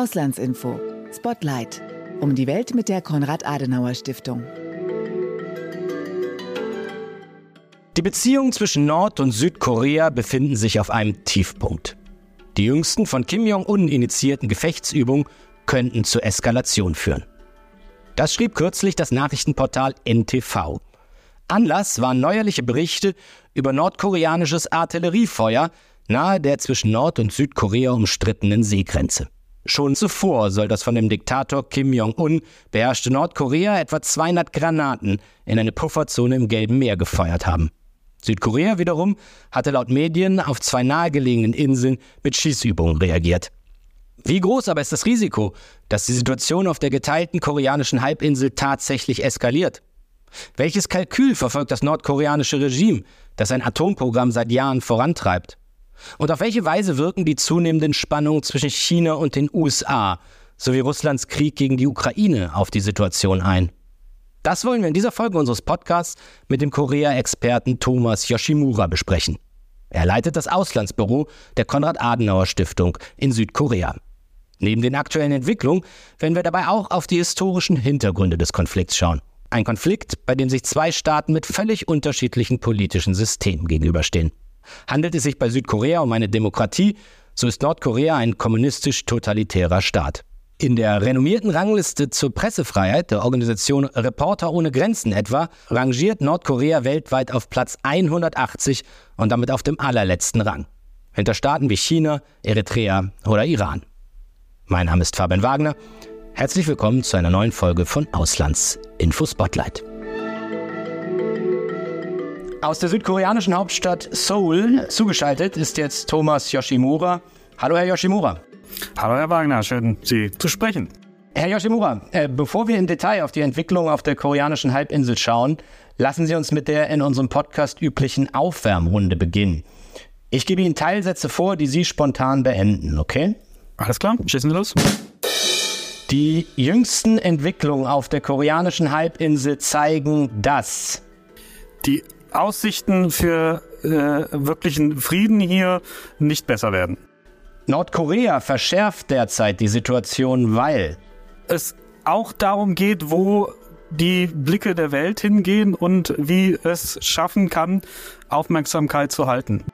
Auslandsinfo. Spotlight. Um die Welt mit der Konrad-Adenauer-Stiftung. Die Beziehungen zwischen Nord- und Südkorea befinden sich auf einem Tiefpunkt. Die jüngsten von Kim Jong-un initiierten Gefechtsübungen könnten zur Eskalation führen. Das schrieb kürzlich das Nachrichtenportal NTV. Anlass waren neuerliche Berichte über nordkoreanisches Artilleriefeuer nahe der zwischen Nord- und Südkorea umstrittenen Seegrenze. Schon zuvor soll das von dem Diktator Kim Jong-un beherrschte Nordkorea etwa 200 Granaten in eine Pufferzone im Gelben Meer gefeuert haben. Südkorea wiederum hatte laut Medien auf zwei nahegelegenen Inseln mit Schießübungen reagiert. Wie groß aber ist das Risiko, dass die Situation auf der geteilten koreanischen Halbinsel tatsächlich eskaliert? Welches Kalkül verfolgt das nordkoreanische Regime, das sein Atomprogramm seit Jahren vorantreibt? Und auf welche Weise wirken die zunehmenden Spannungen zwischen China und den USA sowie Russlands Krieg gegen die Ukraine auf die Situation ein? Das wollen wir in dieser Folge unseres Podcasts mit dem Korea-Experten Thomas Yoshimura besprechen. Er leitet das Auslandsbüro der Konrad-Adenauer-Stiftung in Südkorea. Neben den aktuellen Entwicklungen werden wir dabei auch auf die historischen Hintergründe des Konflikts schauen. Ein Konflikt, bei dem sich zwei Staaten mit völlig unterschiedlichen politischen Systemen gegenüberstehen. Handelt es sich bei Südkorea um eine Demokratie, so ist Nordkorea ein kommunistisch-totalitärer Staat. In der renommierten Rangliste zur Pressefreiheit der Organisation Reporter ohne Grenzen etwa rangiert Nordkorea weltweit auf Platz 180 und damit auf dem allerletzten Rang. Hinter Staaten wie China, Eritrea oder Iran. Mein Name ist Fabian Wagner. Herzlich willkommen zu einer neuen Folge von Auslandsinfo Spotlight. Aus der südkoreanischen Hauptstadt Seoul zugeschaltet ist jetzt Thomas Yoshimura. Hallo, Herr Yoshimura. Hallo, Herr Wagner, schön, Sie zu sprechen. Herr Yoshimura, äh, bevor wir im Detail auf die Entwicklung auf der koreanischen Halbinsel schauen, lassen Sie uns mit der in unserem Podcast üblichen Aufwärmrunde beginnen. Ich gebe Ihnen Teilsätze vor, die Sie spontan beenden, okay? Alles klar, schießen Sie los. Die jüngsten Entwicklungen auf der koreanischen Halbinsel zeigen, dass die Aussichten für äh, wirklichen Frieden hier nicht besser werden. Nordkorea verschärft derzeit die Situation, weil es auch darum geht, wo die Blicke der Welt hingehen und wie es schaffen kann, Aufmerksamkeit zu halten.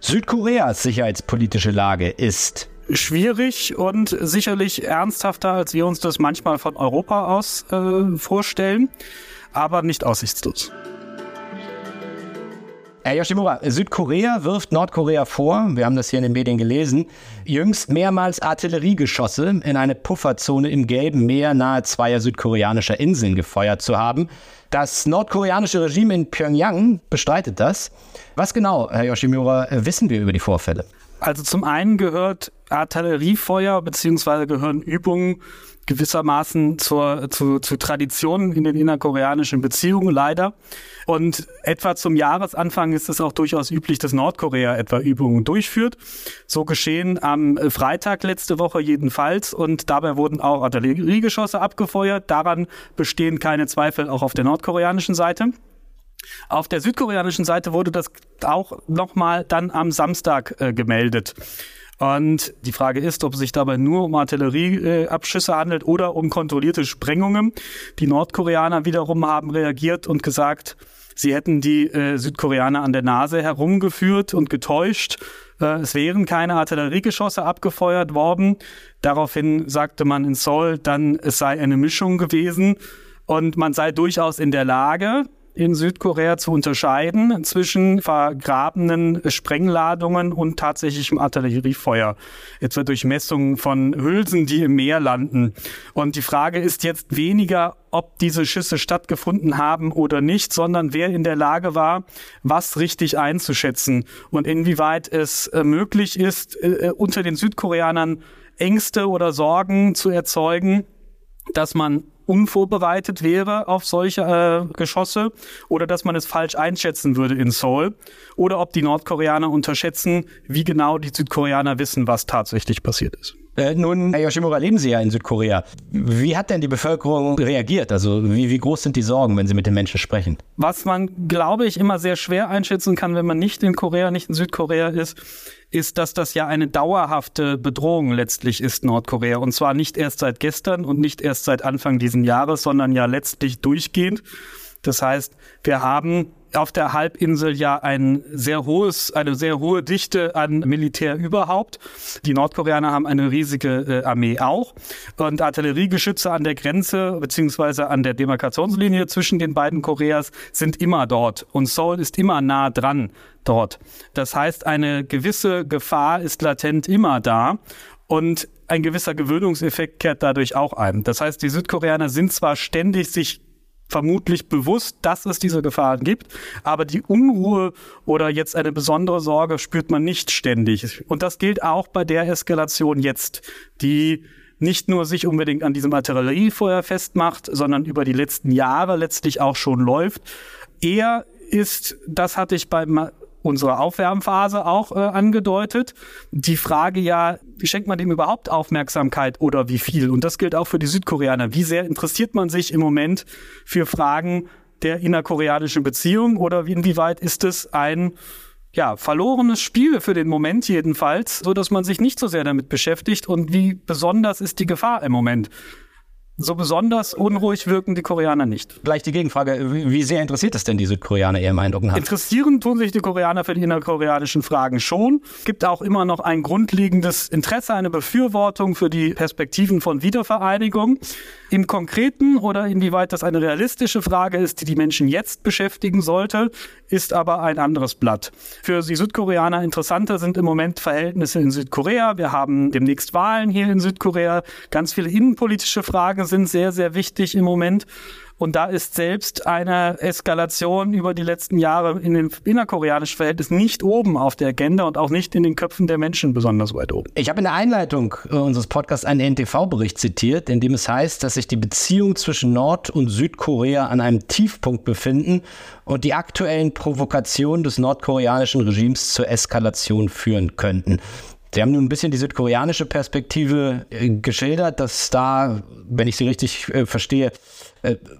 Südkoreas sicherheitspolitische Lage ist schwierig und sicherlich ernsthafter, als wir uns das manchmal von Europa aus äh, vorstellen, aber nicht aussichtslos. Herr Yoshimura, Südkorea wirft Nordkorea vor, wir haben das hier in den Medien gelesen, jüngst mehrmals Artilleriegeschosse in eine Pufferzone im Gelben Meer nahe zweier südkoreanischer Inseln gefeuert zu haben. Das nordkoreanische Regime in Pyongyang bestreitet das. Was genau, Herr Yoshimura, wissen wir über die Vorfälle? Also zum einen gehört Artilleriefeuer bzw. gehören Übungen gewissermaßen zur, zu, zu Traditionen in den innerkoreanischen Beziehungen, leider. Und etwa zum Jahresanfang ist es auch durchaus üblich, dass Nordkorea etwa Übungen durchführt. So geschehen am Freitag letzte Woche jedenfalls. Und dabei wurden auch Artilleriegeschosse abgefeuert. Daran bestehen keine Zweifel auch auf der nordkoreanischen Seite. Auf der südkoreanischen Seite wurde das auch nochmal dann am Samstag äh, gemeldet. Und die Frage ist, ob es sich dabei nur um Artillerieabschüsse handelt oder um kontrollierte Sprengungen. Die Nordkoreaner wiederum haben reagiert und gesagt, sie hätten die äh, Südkoreaner an der Nase herumgeführt und getäuscht. Äh, es wären keine Artilleriegeschosse abgefeuert worden. Daraufhin sagte man in Seoul dann, es sei eine Mischung gewesen und man sei durchaus in der Lage, in Südkorea zu unterscheiden zwischen vergrabenen Sprengladungen und tatsächlichem Artilleriefeuer. Etwa durch Messungen von Hülsen, die im Meer landen. Und die Frage ist jetzt weniger, ob diese Schüsse stattgefunden haben oder nicht, sondern wer in der Lage war, was richtig einzuschätzen und inwieweit es äh, möglich ist, äh, äh, unter den Südkoreanern Ängste oder Sorgen zu erzeugen, dass man unvorbereitet wäre auf solche äh, Geschosse oder dass man es falsch einschätzen würde in Seoul oder ob die Nordkoreaner unterschätzen, wie genau die Südkoreaner wissen, was tatsächlich passiert ist. Äh, nun, Herr Yoshimura, leben Sie ja in Südkorea. Wie hat denn die Bevölkerung reagiert? Also wie, wie groß sind die Sorgen, wenn Sie mit den Menschen sprechen? Was man, glaube ich, immer sehr schwer einschätzen kann, wenn man nicht in Korea, nicht in Südkorea ist, ist, dass das ja eine dauerhafte Bedrohung letztlich ist, Nordkorea. Und zwar nicht erst seit gestern und nicht erst seit Anfang diesen Jahres, sondern ja letztlich durchgehend. Das heißt, wir haben auf der Halbinsel ja ein sehr hohes, eine sehr hohe Dichte an Militär überhaupt. Die Nordkoreaner haben eine riesige äh, Armee auch und Artilleriegeschütze an der Grenze beziehungsweise an der Demarkationslinie zwischen den beiden Koreas sind immer dort und Seoul ist immer nah dran dort. Das heißt, eine gewisse Gefahr ist latent immer da und ein gewisser Gewöhnungseffekt kehrt dadurch auch ein. Das heißt, die Südkoreaner sind zwar ständig sich vermutlich bewusst, dass es diese Gefahren gibt, aber die Unruhe oder jetzt eine besondere Sorge spürt man nicht ständig. Und das gilt auch bei der Eskalation jetzt, die nicht nur sich unbedingt an diesem Artilleriefeuer festmacht, sondern über die letzten Jahre letztlich auch schon läuft. Eher ist, das hatte ich beim unsere Aufwärmphase auch äh, angedeutet. Die Frage ja, wie schenkt man dem überhaupt Aufmerksamkeit oder wie viel? Und das gilt auch für die Südkoreaner. Wie sehr interessiert man sich im Moment für Fragen der innerkoreanischen Beziehung oder inwieweit ist es ein ja, verlorenes Spiel für den Moment jedenfalls, so dass man sich nicht so sehr damit beschäftigt und wie besonders ist die Gefahr im Moment? So besonders unruhig wirken die Koreaner nicht. Gleich die Gegenfrage, wie sehr interessiert es denn die Südkoreaner Ihrem Eindruck nach? Interessieren tun sich die Koreaner für die innerkoreanischen Fragen schon. Es gibt auch immer noch ein grundlegendes Interesse, eine Befürwortung für die Perspektiven von Wiedervereinigung. Im Konkreten oder inwieweit das eine realistische Frage ist, die die Menschen jetzt beschäftigen sollte, ist aber ein anderes Blatt. Für die Südkoreaner interessanter sind im Moment Verhältnisse in Südkorea. Wir haben demnächst Wahlen hier in Südkorea. Ganz viele innenpolitische Fragen sind sehr, sehr wichtig im Moment. Und da ist selbst eine Eskalation über die letzten Jahre in den innerkoreanischen Verhältnissen nicht oben auf der Agenda und auch nicht in den Köpfen der Menschen besonders weit oben. Ich habe in der Einleitung äh, unseres Podcasts einen NTV-Bericht zitiert, in dem es heißt, dass sich die Beziehungen zwischen Nord- und Südkorea an einem Tiefpunkt befinden und die aktuellen Provokationen des nordkoreanischen Regimes zur Eskalation führen könnten. Sie haben nun ein bisschen die südkoreanische Perspektive äh, geschildert, dass da, wenn ich Sie richtig äh, verstehe,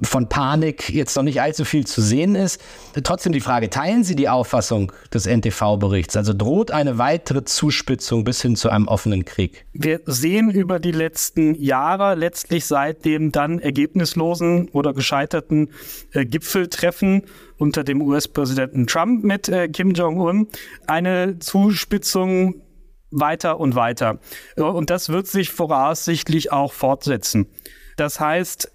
von Panik jetzt noch nicht allzu viel zu sehen ist. Trotzdem die Frage, teilen Sie die Auffassung des NTV-Berichts? Also droht eine weitere Zuspitzung bis hin zu einem offenen Krieg? Wir sehen über die letzten Jahre, letztlich seit dem dann ergebnislosen oder gescheiterten äh, Gipfeltreffen unter dem US-Präsidenten Trump mit äh, Kim Jong-un, eine Zuspitzung weiter und weiter. Und das wird sich voraussichtlich auch fortsetzen. Das heißt,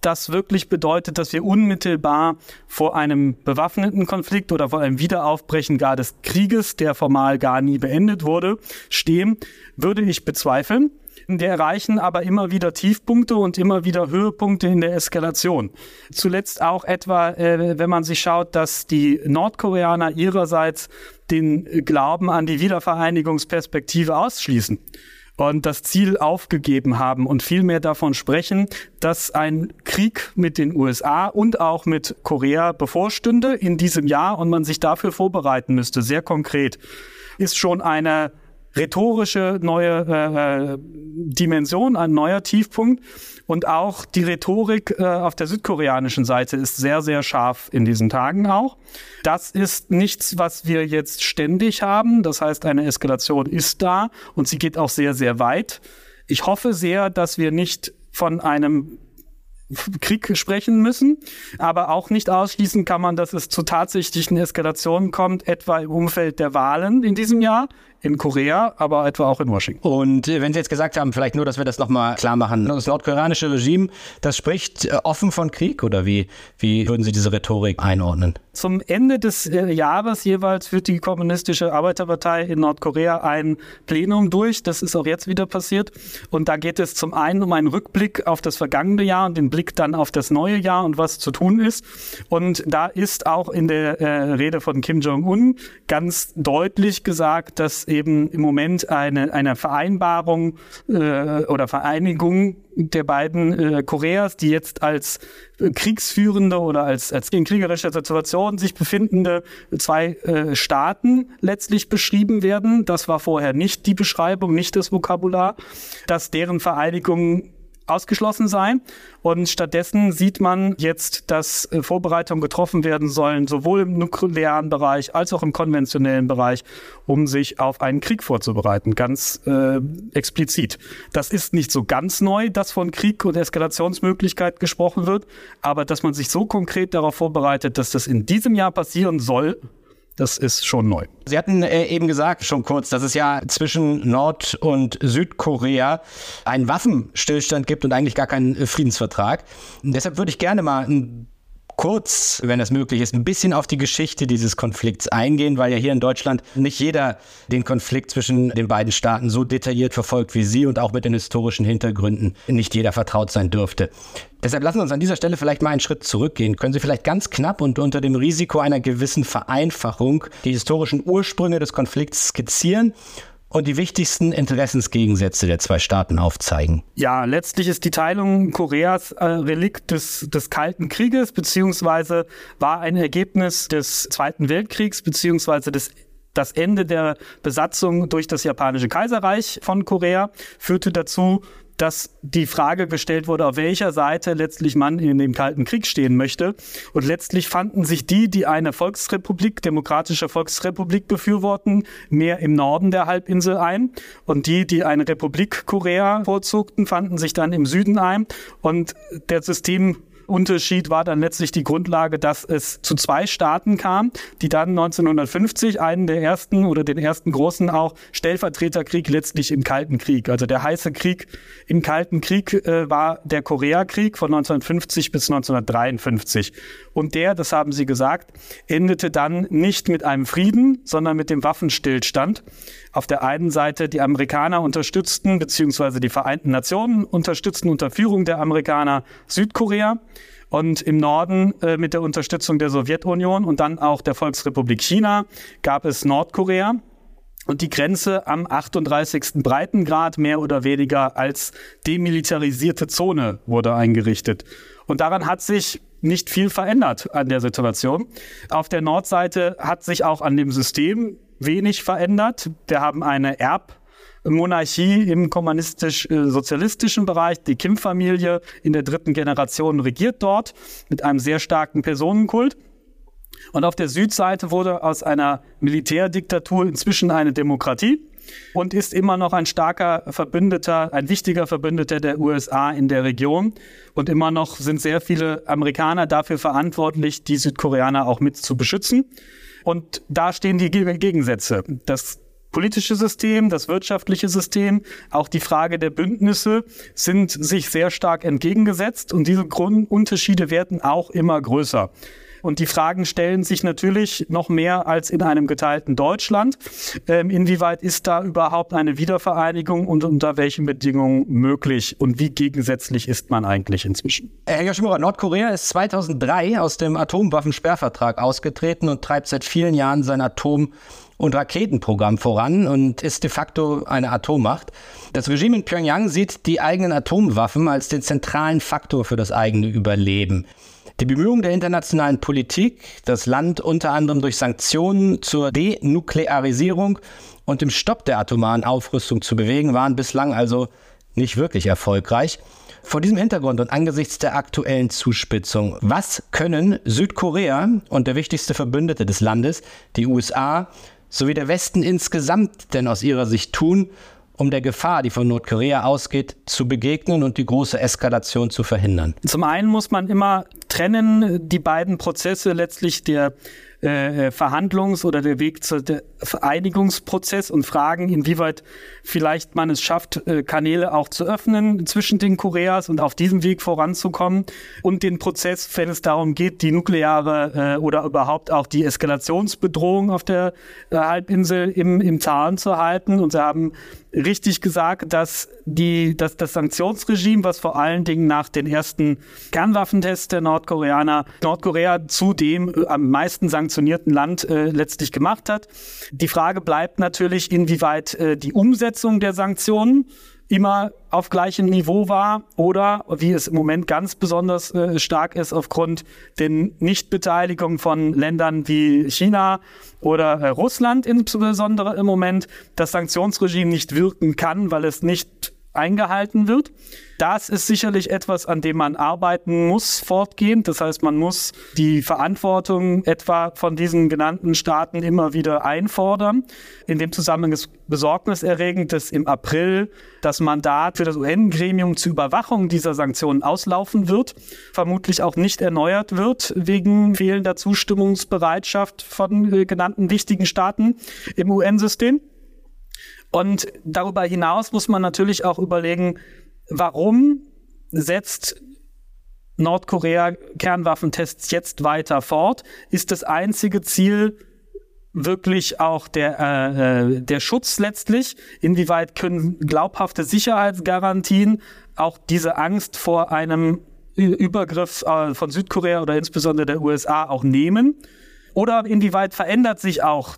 das wirklich bedeutet, dass wir unmittelbar vor einem bewaffneten Konflikt oder vor einem Wiederaufbrechen gar des Krieges, der formal gar nie beendet wurde, stehen, würde ich bezweifeln. Wir erreichen aber immer wieder Tiefpunkte und immer wieder Höhepunkte in der Eskalation. Zuletzt auch etwa, äh, wenn man sich schaut, dass die Nordkoreaner ihrerseits den Glauben an die Wiedervereinigungsperspektive ausschließen und das Ziel aufgegeben haben und vielmehr davon sprechen, dass ein Krieg mit den USA und auch mit Korea bevorstünde in diesem Jahr und man sich dafür vorbereiten müsste, sehr konkret, ist schon eine rhetorische neue äh, äh Dimension, ein neuer Tiefpunkt. Und auch die Rhetorik äh, auf der südkoreanischen Seite ist sehr, sehr scharf in diesen Tagen auch. Das ist nichts, was wir jetzt ständig haben. Das heißt, eine Eskalation ist da und sie geht auch sehr, sehr weit. Ich hoffe sehr, dass wir nicht von einem Krieg sprechen müssen. Aber auch nicht ausschließen kann man, dass es zu tatsächlichen Eskalationen kommt, etwa im Umfeld der Wahlen in diesem Jahr in Korea, aber etwa auch in Washington. Und äh, wenn Sie jetzt gesagt haben, vielleicht nur, dass wir das nochmal klar machen, das nordkoreanische Regime, das spricht äh, offen von Krieg oder wie, wie würden Sie diese Rhetorik einordnen? Zum Ende des äh, Jahres jeweils führt die Kommunistische Arbeiterpartei in Nordkorea ein Plenum durch. Das ist auch jetzt wieder passiert. Und da geht es zum einen um einen Rückblick auf das vergangene Jahr und den Blick dann auf das neue Jahr und was zu tun ist. Und da ist auch in der äh, Rede von Kim Jong-un ganz deutlich gesagt, dass eben im Moment eine, eine Vereinbarung äh, oder Vereinigung der beiden äh, Koreas, die jetzt als kriegsführende oder als, als in kriegerischer Situation sich befindende zwei äh, Staaten letztlich beschrieben werden. Das war vorher nicht die Beschreibung, nicht das Vokabular, dass deren Vereinigung ausgeschlossen sein. Und stattdessen sieht man jetzt, dass äh, Vorbereitungen getroffen werden sollen, sowohl im nuklearen Bereich als auch im konventionellen Bereich, um sich auf einen Krieg vorzubereiten, ganz äh, explizit. Das ist nicht so ganz neu, dass von Krieg und Eskalationsmöglichkeit gesprochen wird, aber dass man sich so konkret darauf vorbereitet, dass das in diesem Jahr passieren soll, das ist schon neu. Sie hatten äh, eben gesagt, schon kurz, dass es ja zwischen Nord- und Südkorea einen Waffenstillstand gibt und eigentlich gar keinen äh, Friedensvertrag. Und deshalb würde ich gerne mal ein kurz, wenn das möglich ist, ein bisschen auf die Geschichte dieses Konflikts eingehen, weil ja hier in Deutschland nicht jeder den Konflikt zwischen den beiden Staaten so detailliert verfolgt wie Sie und auch mit den historischen Hintergründen nicht jeder vertraut sein dürfte. Deshalb lassen Sie uns an dieser Stelle vielleicht mal einen Schritt zurückgehen. Können Sie vielleicht ganz knapp und unter dem Risiko einer gewissen Vereinfachung die historischen Ursprünge des Konflikts skizzieren und die wichtigsten Interessensgegensätze der zwei Staaten aufzeigen. Ja, letztlich ist die Teilung Koreas äh, Relikt des, des Kalten Krieges, beziehungsweise war ein Ergebnis des Zweiten Weltkriegs, beziehungsweise des das Ende der Besatzung durch das japanische Kaiserreich von Korea führte dazu, dass die Frage gestellt wurde, auf welcher Seite letztlich man in dem Kalten Krieg stehen möchte. Und letztlich fanden sich die, die eine Volksrepublik, demokratische Volksrepublik befürworten, mehr im Norden der Halbinsel ein. Und die, die eine Republik Korea vorzugten, fanden sich dann im Süden ein. Und der System Unterschied war dann letztlich die Grundlage, dass es zu zwei Staaten kam, die dann 1950 einen der ersten oder den ersten großen auch Stellvertreterkrieg letztlich im Kalten Krieg. Also der heiße Krieg im Kalten Krieg äh, war der Koreakrieg von 1950 bis 1953. Und der, das haben Sie gesagt, endete dann nicht mit einem Frieden, sondern mit dem Waffenstillstand. Auf der einen Seite die Amerikaner unterstützten, beziehungsweise die Vereinten Nationen unterstützten unter Führung der Amerikaner Südkorea und im Norden äh, mit der Unterstützung der Sowjetunion und dann auch der Volksrepublik China gab es Nordkorea. Und die Grenze am 38. Breitengrad mehr oder weniger als demilitarisierte Zone wurde eingerichtet. Und daran hat sich nicht viel verändert an der Situation. Auf der Nordseite hat sich auch an dem System wenig verändert. Wir haben eine Erbmonarchie im kommunistisch-sozialistischen Bereich. Die Kim-Familie in der dritten Generation regiert dort mit einem sehr starken Personenkult. Und auf der Südseite wurde aus einer Militärdiktatur inzwischen eine Demokratie und ist immer noch ein starker Verbündeter, ein wichtiger Verbündeter der USA in der Region. Und immer noch sind sehr viele Amerikaner dafür verantwortlich, die Südkoreaner auch mit zu beschützen. Und da stehen die Gegensätze. Das politische System, das wirtschaftliche System, auch die Frage der Bündnisse sind sich sehr stark entgegengesetzt und diese Grundunterschiede werden auch immer größer. Und die Fragen stellen sich natürlich noch mehr als in einem geteilten Deutschland. Ähm, inwieweit ist da überhaupt eine Wiedervereinigung und unter welchen Bedingungen möglich? Und wie gegensätzlich ist man eigentlich inzwischen? Herr Yoshimura, Nordkorea ist 2003 aus dem Atomwaffensperrvertrag ausgetreten und treibt seit vielen Jahren sein Atom- und Raketenprogramm voran und ist de facto eine Atommacht. Das Regime in Pyongyang sieht die eigenen Atomwaffen als den zentralen Faktor für das eigene Überleben. Die Bemühungen der internationalen Politik, das Land unter anderem durch Sanktionen zur Denuklearisierung und dem Stopp der atomaren Aufrüstung zu bewegen, waren bislang also nicht wirklich erfolgreich. Vor diesem Hintergrund und angesichts der aktuellen Zuspitzung, was können Südkorea und der wichtigste Verbündete des Landes, die USA, sowie der Westen insgesamt denn aus ihrer Sicht tun, um der Gefahr, die von Nordkorea ausgeht, zu begegnen und die große Eskalation zu verhindern? Zum einen muss man immer trennen, die beiden Prozesse letztlich der äh, Verhandlungs- oder der Weg zu der Vereinigungsprozess und fragen, inwieweit vielleicht man es schafft, äh, Kanäle auch zu öffnen zwischen den Koreas und auf diesem Weg voranzukommen und den Prozess, wenn es darum geht, die nukleare äh, oder überhaupt auch die Eskalationsbedrohung auf der Halbinsel im, im Zahn zu halten. Und sie haben richtig gesagt, dass die, dass das Sanktionsregime, was vor allen Dingen nach den ersten Kernwaffentests der Nordkoreaner Nordkorea zu dem äh, am meisten sanktionierten Land äh, letztlich gemacht hat. Die Frage bleibt natürlich, inwieweit äh, die Umsetzung der Sanktionen immer auf gleichem Niveau war oder wie es im Moment ganz besonders äh, stark ist aufgrund den Nichtbeteiligung von Ländern wie China oder äh, Russland insbesondere im Moment das Sanktionsregime nicht wirken kann, weil es nicht eingehalten wird. Das ist sicherlich etwas, an dem man arbeiten muss fortgehend. Das heißt, man muss die Verantwortung etwa von diesen genannten Staaten immer wieder einfordern. In dem Zusammenhang ist besorgniserregend, dass im April das Mandat für das UN-Gremium zur Überwachung dieser Sanktionen auslaufen wird, vermutlich auch nicht erneuert wird wegen fehlender Zustimmungsbereitschaft von äh, genannten wichtigen Staaten im UN-System. Und darüber hinaus muss man natürlich auch überlegen, warum setzt Nordkorea Kernwaffentests jetzt weiter fort? Ist das einzige Ziel wirklich auch der, äh, äh, der Schutz letztlich? Inwieweit können glaubhafte Sicherheitsgarantien auch diese Angst vor einem Übergriff äh, von Südkorea oder insbesondere der USA auch nehmen? Oder inwieweit verändert sich auch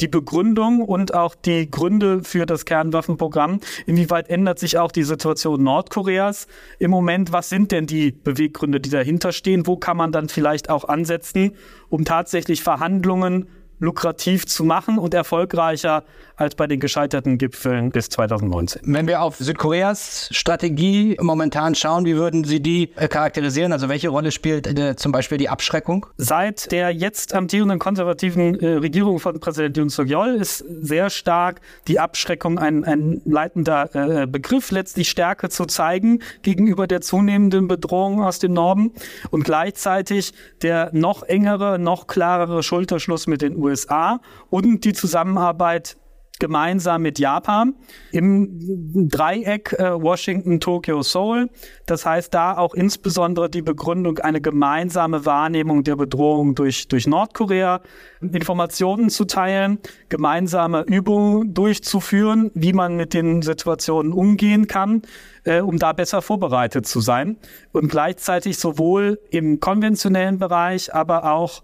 die Begründung und auch die Gründe für das Kernwaffenprogramm. Inwieweit ändert sich auch die Situation Nordkoreas im Moment? Was sind denn die Beweggründe, die dahinter stehen? Wo kann man dann vielleicht auch ansetzen, um tatsächlich Verhandlungen lukrativ zu machen und erfolgreicher als bei den gescheiterten Gipfeln bis 2019. Wenn wir auf Südkoreas Strategie momentan schauen, wie würden Sie die äh, charakterisieren? Also welche Rolle spielt äh, zum Beispiel die Abschreckung? Seit der jetzt amtierenden konservativen äh, Regierung von Präsident Yoon Suk-yeol ist sehr stark die Abschreckung ein, ein leitender äh, Begriff, letztlich Stärke zu zeigen gegenüber der zunehmenden Bedrohung aus dem Norden und gleichzeitig der noch engere, noch klarere Schulterschluss mit den USA und die Zusammenarbeit gemeinsam mit Japan im Dreieck äh, Washington, Tokio, Seoul. Das heißt, da auch insbesondere die Begründung, eine gemeinsame Wahrnehmung der Bedrohung durch, durch Nordkorea, Informationen zu teilen, gemeinsame Übungen durchzuführen, wie man mit den Situationen umgehen kann, äh, um da besser vorbereitet zu sein. Und gleichzeitig sowohl im konventionellen Bereich, aber auch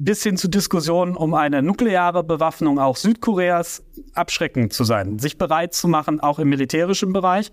bis hin zu Diskussionen um eine nukleare Bewaffnung auch Südkoreas abschreckend zu sein, sich bereit zu machen, auch im militärischen Bereich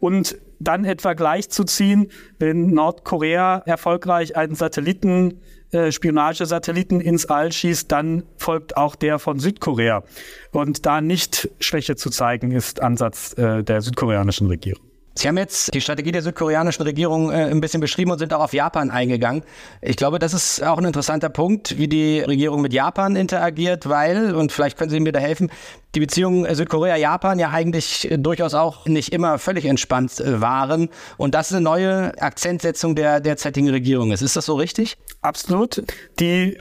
und dann etwa gleichzuziehen, wenn Nordkorea erfolgreich einen Satelliten, äh, Spionagesatelliten ins All schießt, dann folgt auch der von Südkorea. Und da nicht Schwäche zu zeigen, ist Ansatz äh, der südkoreanischen Regierung. Sie haben jetzt die Strategie der südkoreanischen Regierung äh, ein bisschen beschrieben und sind auch auf Japan eingegangen. Ich glaube, das ist auch ein interessanter Punkt, wie die Regierung mit Japan interagiert, weil, und vielleicht können Sie mir da helfen, die Beziehungen Südkorea-Japan ja eigentlich äh, durchaus auch nicht immer völlig entspannt äh, waren und das eine neue Akzentsetzung der derzeitigen Regierung ist. Ist das so richtig? Absolut. Die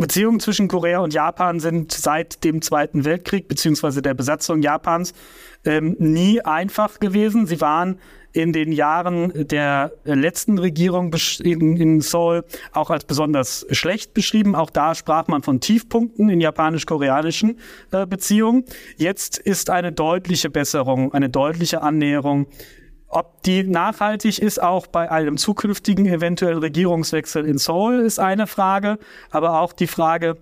Beziehungen zwischen Korea und Japan sind seit dem Zweiten Weltkrieg beziehungsweise der Besatzung Japans ähm, nie einfach gewesen. Sie waren in den Jahren der letzten Regierung in, in Seoul auch als besonders schlecht beschrieben. Auch da sprach man von Tiefpunkten in japanisch-koreanischen äh, Beziehungen. Jetzt ist eine deutliche Besserung, eine deutliche Annäherung ob die nachhaltig ist, auch bei einem zukünftigen eventuellen Regierungswechsel in Seoul, ist eine Frage. Aber auch die Frage,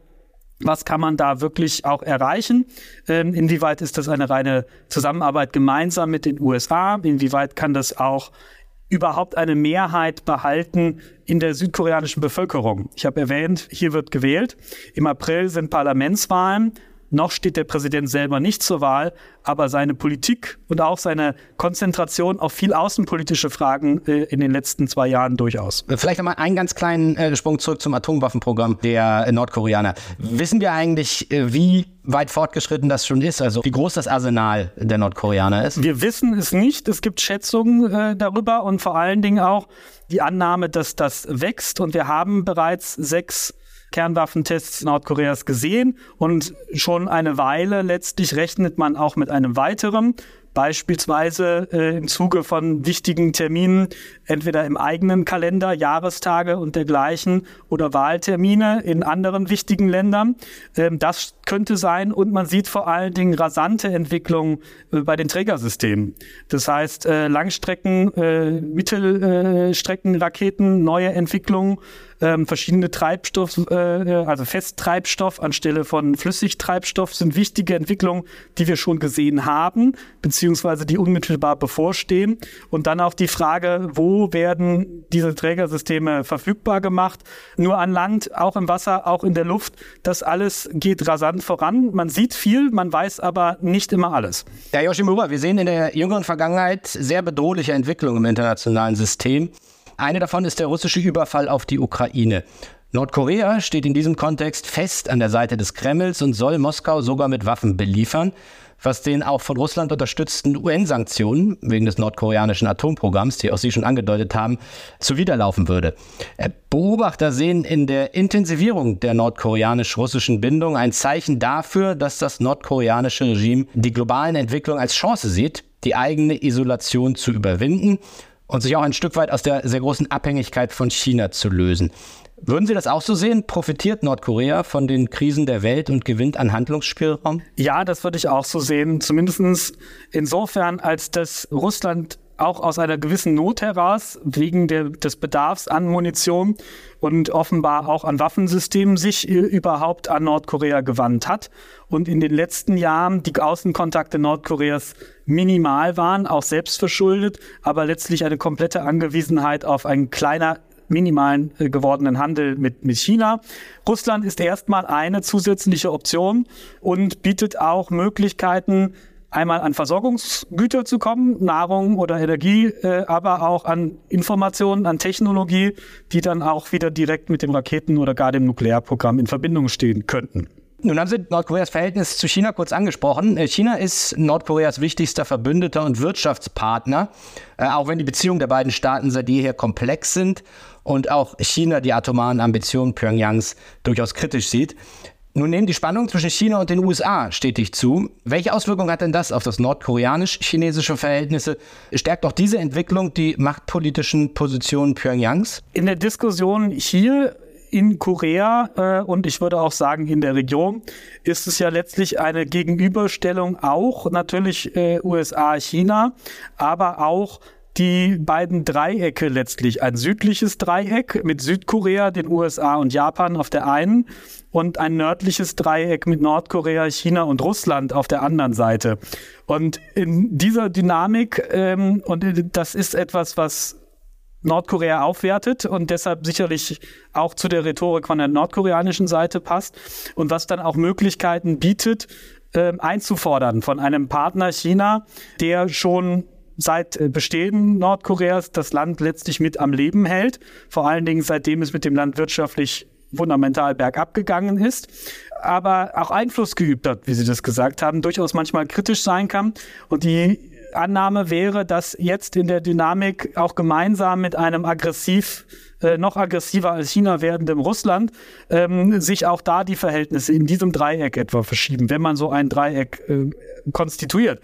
was kann man da wirklich auch erreichen? Ähm, inwieweit ist das eine reine Zusammenarbeit gemeinsam mit den USA? Inwieweit kann das auch überhaupt eine Mehrheit behalten in der südkoreanischen Bevölkerung? Ich habe erwähnt, hier wird gewählt. Im April sind Parlamentswahlen. Noch steht der Präsident selber nicht zur Wahl, aber seine Politik und auch seine Konzentration auf viel außenpolitische Fragen äh, in den letzten zwei Jahren durchaus. Vielleicht nochmal einen ganz kleinen äh, Sprung zurück zum Atomwaffenprogramm der äh, Nordkoreaner. Wissen wir eigentlich, äh, wie weit fortgeschritten das schon ist, also wie groß das Arsenal der Nordkoreaner ist? Wir wissen es nicht. Es gibt Schätzungen äh, darüber und vor allen Dingen auch die Annahme, dass das wächst. Und wir haben bereits sechs Kernwaffentests Nordkoreas gesehen und schon eine Weile letztlich rechnet man auch mit einem weiteren beispielsweise äh, im Zuge von wichtigen Terminen, entweder im eigenen Kalender, Jahrestage und dergleichen oder Wahltermine in anderen wichtigen Ländern. Ähm, das könnte sein und man sieht vor allen Dingen rasante Entwicklungen äh, bei den Trägersystemen. Das heißt, äh, Langstrecken, äh, Mittelstreckenraketen, neue Entwicklungen ähm, verschiedene Treibstoff, äh, also Festtreibstoff anstelle von Flüssigtreibstoff sind wichtige Entwicklungen, die wir schon gesehen haben, beziehungsweise die unmittelbar bevorstehen. Und dann auch die Frage, wo werden diese Trägersysteme verfügbar gemacht? Nur an Land, auch im Wasser, auch in der Luft. Das alles geht rasant voran. Man sieht viel, man weiß aber nicht immer alles. Ja, Yoshimura, wir sehen in der jüngeren Vergangenheit sehr bedrohliche Entwicklungen im internationalen System. Eine davon ist der russische Überfall auf die Ukraine. Nordkorea steht in diesem Kontext fest an der Seite des Kremls und soll Moskau sogar mit Waffen beliefern, was den auch von Russland unterstützten UN-Sanktionen wegen des nordkoreanischen Atomprogramms, die auch Sie schon angedeutet haben, zuwiderlaufen würde. Äh, Beobachter sehen in der Intensivierung der nordkoreanisch-russischen Bindung ein Zeichen dafür, dass das nordkoreanische Regime die globalen Entwicklungen als Chance sieht, die eigene Isolation zu überwinden und sich auch ein Stück weit aus der sehr großen Abhängigkeit von China zu lösen. Würden Sie das auch so sehen? Profitiert Nordkorea von den Krisen der Welt und gewinnt an Handlungsspielraum? Ja, das würde ich auch so sehen. Zumindest insofern, als dass Russland auch aus einer gewissen Not heraus, wegen der, des Bedarfs an Munition und offenbar auch an Waffensystemen sich überhaupt an Nordkorea gewandt hat. Und in den letzten Jahren die Außenkontakte Nordkoreas minimal waren, auch selbst verschuldet, aber letztlich eine komplette Angewiesenheit auf einen kleiner minimalen äh, gewordenen Handel mit, mit China. Russland ist erstmal eine zusätzliche Option und bietet auch Möglichkeiten, einmal an Versorgungsgüter zu kommen, Nahrung oder Energie, äh, aber auch an Informationen, an Technologie, die dann auch wieder direkt mit dem Raketen- oder gar dem Nuklearprogramm in Verbindung stehen könnten. Nun haben Sie Nordkoreas Verhältnis zu China kurz angesprochen. Äh, China ist Nordkoreas wichtigster Verbündeter und Wirtschaftspartner, äh, auch wenn die Beziehungen der beiden Staaten seit jeher komplex sind und auch China die atomaren Ambitionen Pyongyangs durchaus kritisch sieht. Nun nehmen die Spannungen zwischen China und den USA stetig zu. Welche Auswirkungen hat denn das auf das nordkoreanisch-chinesische Verhältnisse? Stärkt auch diese Entwicklung die machtpolitischen Positionen Pyongyangs? In der Diskussion hier in Korea äh, und ich würde auch sagen in der Region ist es ja letztlich eine Gegenüberstellung auch natürlich äh, USA-China, aber auch die beiden Dreiecke letztlich. Ein südliches Dreieck mit Südkorea, den USA und Japan auf der einen und ein nördliches Dreieck mit Nordkorea, China und Russland auf der anderen Seite. Und in dieser Dynamik, ähm, und das ist etwas, was Nordkorea aufwertet und deshalb sicherlich auch zu der Rhetorik von der nordkoreanischen Seite passt und was dann auch Möglichkeiten bietet, äh, einzufordern von einem Partner China, der schon seit äh, Bestehen Nordkoreas das Land letztlich mit am Leben hält, vor allen Dingen seitdem es mit dem Land wirtschaftlich fundamental bergab gegangen ist, aber auch Einfluss geübt hat, wie Sie das gesagt haben, durchaus manchmal kritisch sein kann. Und die Annahme wäre, dass jetzt in der Dynamik auch gemeinsam mit einem aggressiv äh, noch aggressiver als China werdendem Russland ähm, sich auch da die Verhältnisse in diesem Dreieck etwa verschieben, wenn man so ein Dreieck äh, konstituiert.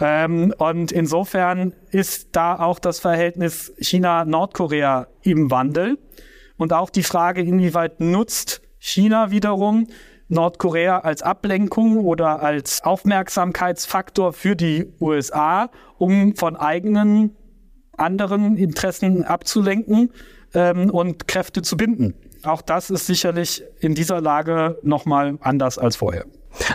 Ähm, und insofern ist da auch das Verhältnis China-Nordkorea im Wandel. Und auch die Frage, inwieweit nutzt China wiederum Nordkorea als Ablenkung oder als Aufmerksamkeitsfaktor für die USA, um von eigenen anderen Interessen abzulenken ähm, und Kräfte zu binden. Auch das ist sicherlich in dieser Lage nochmal anders als vorher.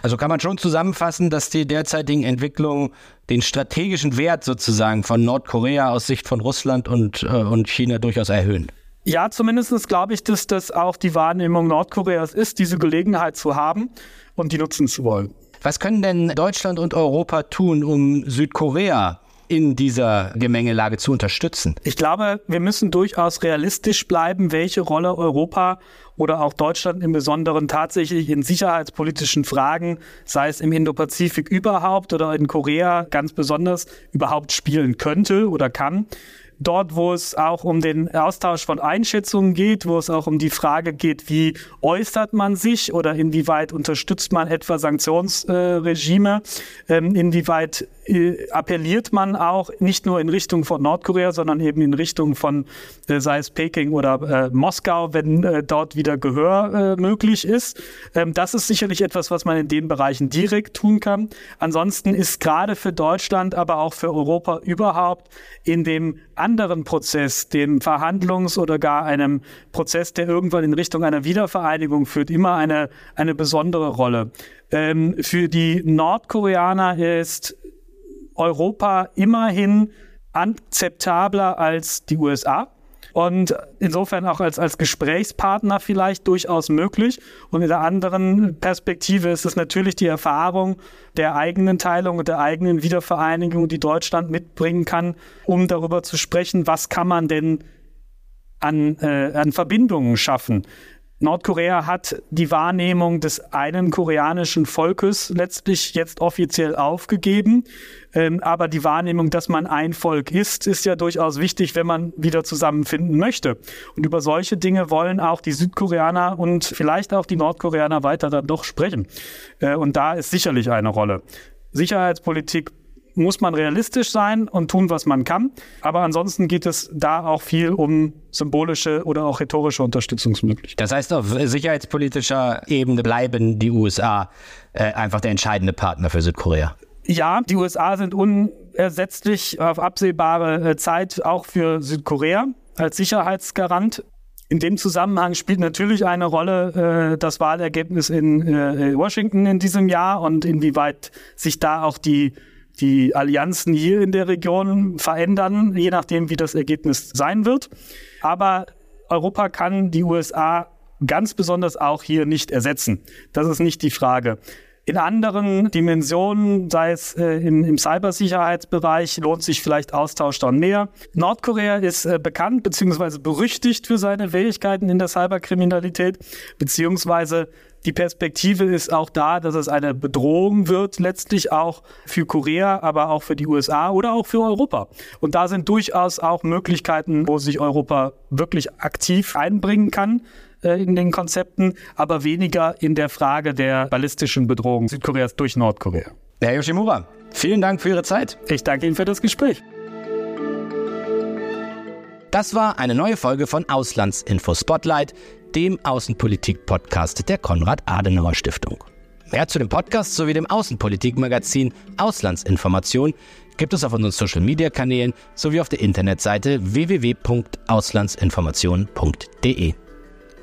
Also kann man schon zusammenfassen, dass die derzeitigen Entwicklungen den strategischen Wert sozusagen von Nordkorea aus Sicht von Russland und, äh, und China durchaus erhöhen. Ja, zumindest glaube ich, dass das auch die Wahrnehmung Nordkoreas ist, diese Gelegenheit zu haben und die nutzen zu wollen. Was können denn Deutschland und Europa tun, um Südkorea in dieser Gemengelage zu unterstützen? Ich glaube, wir müssen durchaus realistisch bleiben, welche Rolle Europa oder auch Deutschland im Besonderen tatsächlich in sicherheitspolitischen Fragen, sei es im Indopazifik überhaupt oder in Korea ganz besonders, überhaupt spielen könnte oder kann. Dort, wo es auch um den Austausch von Einschätzungen geht, wo es auch um die Frage geht, wie äußert man sich oder inwieweit unterstützt man etwa Sanktionsregime, äh, ähm, inwieweit äh, appelliert man auch nicht nur in Richtung von Nordkorea, sondern eben in Richtung von, äh, sei es Peking oder äh, Moskau, wenn dort wieder Gehör möglich ist. Ähm, das ist sicherlich etwas, was man in den Bereichen direkt tun kann. Ansonsten ist gerade für Deutschland, aber auch für Europa überhaupt in dem anderen Prozess, dem Verhandlungs- oder gar einem Prozess, der irgendwann in Richtung einer Wiedervereinigung führt, immer eine, eine besondere Rolle. Ähm, für die Nordkoreaner ist Europa immerhin akzeptabler als die USA und insofern auch als, als Gesprächspartner vielleicht durchaus möglich. Und in der anderen Perspektive ist es natürlich die Erfahrung der eigenen Teilung und der eigenen Wiedervereinigung, die Deutschland mitbringen kann, um darüber zu sprechen, was kann man denn an, äh, an Verbindungen schaffen. Nordkorea hat die Wahrnehmung des einen koreanischen Volkes letztlich jetzt offiziell aufgegeben. Ähm, aber die Wahrnehmung, dass man ein Volk ist, ist ja durchaus wichtig, wenn man wieder zusammenfinden möchte. Und über solche Dinge wollen auch die Südkoreaner und vielleicht auch die Nordkoreaner weiter dann doch sprechen. Äh, und da ist sicherlich eine Rolle. Sicherheitspolitik muss man realistisch sein und tun, was man kann. Aber ansonsten geht es da auch viel um symbolische oder auch rhetorische Unterstützungsmöglichkeiten. Das heißt, auf sicherheitspolitischer Ebene bleiben die USA äh, einfach der entscheidende Partner für Südkorea. Ja, die USA sind unersetzlich auf absehbare äh, Zeit auch für Südkorea als Sicherheitsgarant. In dem Zusammenhang spielt natürlich eine Rolle äh, das Wahlergebnis in äh, Washington in diesem Jahr und inwieweit sich da auch die die Allianzen hier in der Region verändern, je nachdem, wie das Ergebnis sein wird. Aber Europa kann die USA ganz besonders auch hier nicht ersetzen. Das ist nicht die Frage. In anderen Dimensionen, sei es äh, im, im Cybersicherheitsbereich, lohnt sich vielleicht Austausch dann mehr. Nordkorea ist äh, bekannt bzw. berüchtigt für seine Fähigkeiten in der Cyberkriminalität, beziehungsweise die Perspektive ist auch da, dass es eine Bedrohung wird, letztlich auch für Korea, aber auch für die USA oder auch für Europa. Und da sind durchaus auch Möglichkeiten, wo sich Europa wirklich aktiv einbringen kann äh, in den Konzepten, aber weniger in der Frage der ballistischen Bedrohung Südkoreas durch Nordkorea. Herr Yoshimura, vielen Dank für Ihre Zeit. Ich danke Ihnen für das Gespräch. Das war eine neue Folge von Auslandsinfo Spotlight, dem Außenpolitik-Podcast der Konrad-Adenauer-Stiftung. Mehr zu dem Podcast sowie dem Außenpolitik-Magazin Auslandsinformation gibt es auf unseren Social-Media-Kanälen sowie auf der Internetseite www.auslandsinformation.de.